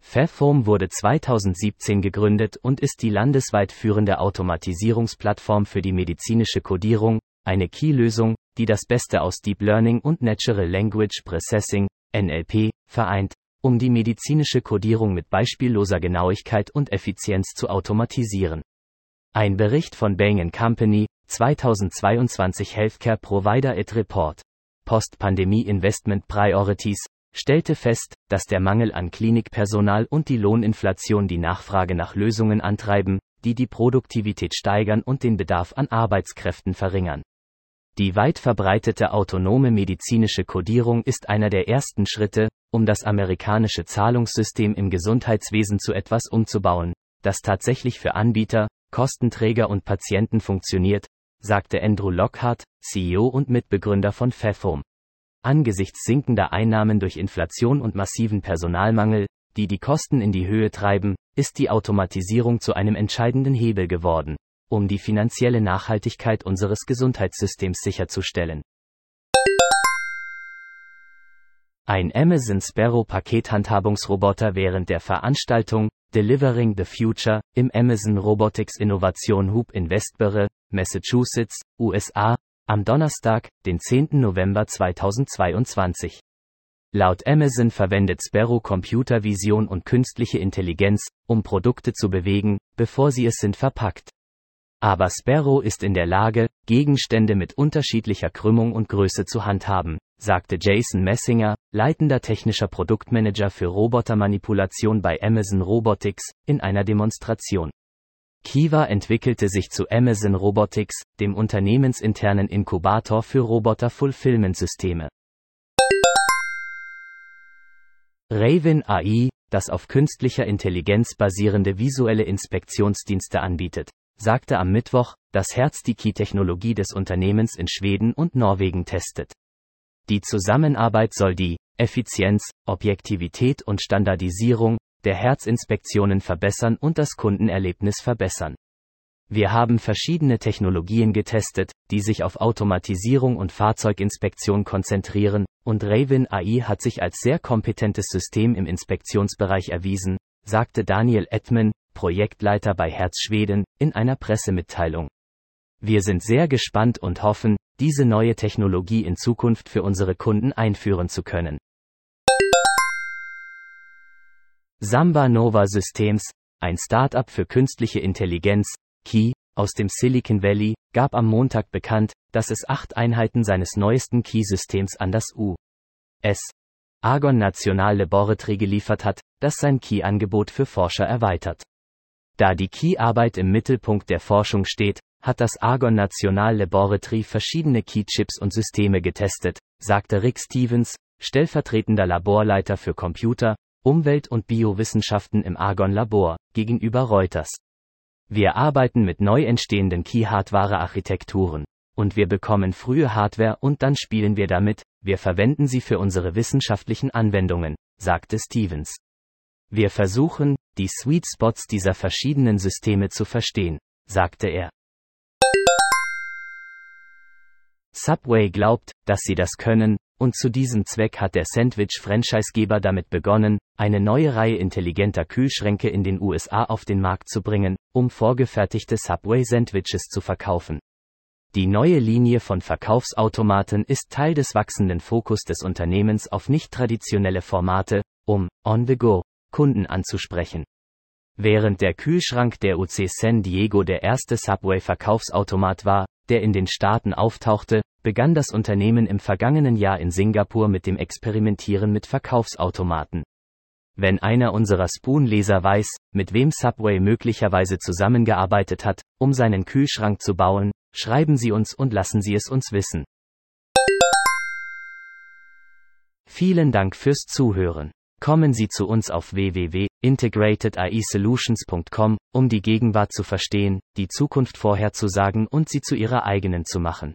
Fairform wurde 2017 gegründet und ist die landesweit führende Automatisierungsplattform für die medizinische Codierung, eine Key-Lösung, die das Beste aus Deep Learning und Natural Language Processing, NLP, vereint, um die medizinische Codierung mit beispielloser Genauigkeit und Effizienz zu automatisieren. Ein Bericht von Bain Company, 2022 Healthcare Provider It Report. Post-Pandemie Investment Priorities, stellte fest, dass der Mangel an Klinikpersonal und die Lohninflation die Nachfrage nach Lösungen antreiben, die die Produktivität steigern und den Bedarf an Arbeitskräften verringern. Die weit verbreitete autonome medizinische Codierung ist einer der ersten Schritte, um das amerikanische Zahlungssystem im Gesundheitswesen zu etwas umzubauen, das tatsächlich für Anbieter, Kostenträger und Patienten funktioniert, sagte Andrew Lockhart, CEO und Mitbegründer von Fefom. Angesichts sinkender Einnahmen durch Inflation und massiven Personalmangel, die die Kosten in die Höhe treiben, ist die Automatisierung zu einem entscheidenden Hebel geworden, um die finanzielle Nachhaltigkeit unseres Gesundheitssystems sicherzustellen. Ein Amazon Sparrow Pakethandhabungsroboter während der Veranstaltung Delivering the Future im Amazon Robotics Innovation Hub in Westbury, Massachusetts, USA, am Donnerstag, den 10. November 2022. Laut Amazon verwendet Sparrow Computervision und künstliche Intelligenz, um Produkte zu bewegen, bevor sie es sind verpackt. Aber Sparrow ist in der Lage, Gegenstände mit unterschiedlicher Krümmung und Größe zu handhaben, sagte Jason Messinger, leitender technischer Produktmanager für Robotermanipulation bei Amazon Robotics, in einer Demonstration. Kiva entwickelte sich zu Amazon Robotics, dem unternehmensinternen Inkubator für Roboter-Fulfillment-Systeme. Raven AI, das auf künstlicher Intelligenz basierende visuelle Inspektionsdienste anbietet, sagte am Mittwoch, dass Herz die Key-Technologie des Unternehmens in Schweden und Norwegen testet. Die Zusammenarbeit soll die Effizienz, Objektivität und Standardisierung der Herzinspektionen verbessern und das Kundenerlebnis verbessern. Wir haben verschiedene Technologien getestet, die sich auf Automatisierung und Fahrzeuginspektion konzentrieren, und Raven AI hat sich als sehr kompetentes System im Inspektionsbereich erwiesen, sagte Daniel Edman, Projektleiter bei Herz Schweden, in einer Pressemitteilung. Wir sind sehr gespannt und hoffen, diese neue Technologie in Zukunft für unsere Kunden einführen zu können. Samba Nova Systems, ein Startup für künstliche Intelligenz, Key, aus dem Silicon Valley, gab am Montag bekannt, dass es acht Einheiten seines neuesten Key-Systems an das U.S. Argon National Laboratory geliefert hat, das sein Key-Angebot für Forscher erweitert. Da die Key-Arbeit im Mittelpunkt der Forschung steht, hat das Argon National Laboratory verschiedene Key-Chips und Systeme getestet, sagte Rick Stevens, stellvertretender Laborleiter für Computer, Umwelt- und Biowissenschaften im Argon-Labor, gegenüber Reuters. Wir arbeiten mit neu entstehenden Key-Hardware-Architekturen. Und wir bekommen frühe Hardware und dann spielen wir damit, wir verwenden sie für unsere wissenschaftlichen Anwendungen, sagte Stevens. Wir versuchen, die Sweet Spots dieser verschiedenen Systeme zu verstehen, sagte er. Subway glaubt, dass sie das können, und zu diesem Zweck hat der Sandwich-Franchisegeber damit begonnen, eine neue Reihe intelligenter Kühlschränke in den USA auf den Markt zu bringen, um vorgefertigte Subway-Sandwiches zu verkaufen. Die neue Linie von Verkaufsautomaten ist Teil des wachsenden Fokus des Unternehmens auf nicht traditionelle Formate, um on-the-go Kunden anzusprechen. Während der Kühlschrank der UC San Diego der erste Subway-Verkaufsautomat war, der in den Staaten auftauchte, begann das Unternehmen im vergangenen Jahr in Singapur mit dem Experimentieren mit Verkaufsautomaten. Wenn einer unserer Spoon-Leser weiß, mit wem Subway möglicherweise zusammengearbeitet hat, um seinen Kühlschrank zu bauen, schreiben Sie uns und lassen Sie es uns wissen. Vielen Dank fürs Zuhören. Kommen Sie zu uns auf www.integratedAIsolutions.com, um die Gegenwart zu verstehen, die Zukunft vorherzusagen und sie zu Ihrer eigenen zu machen.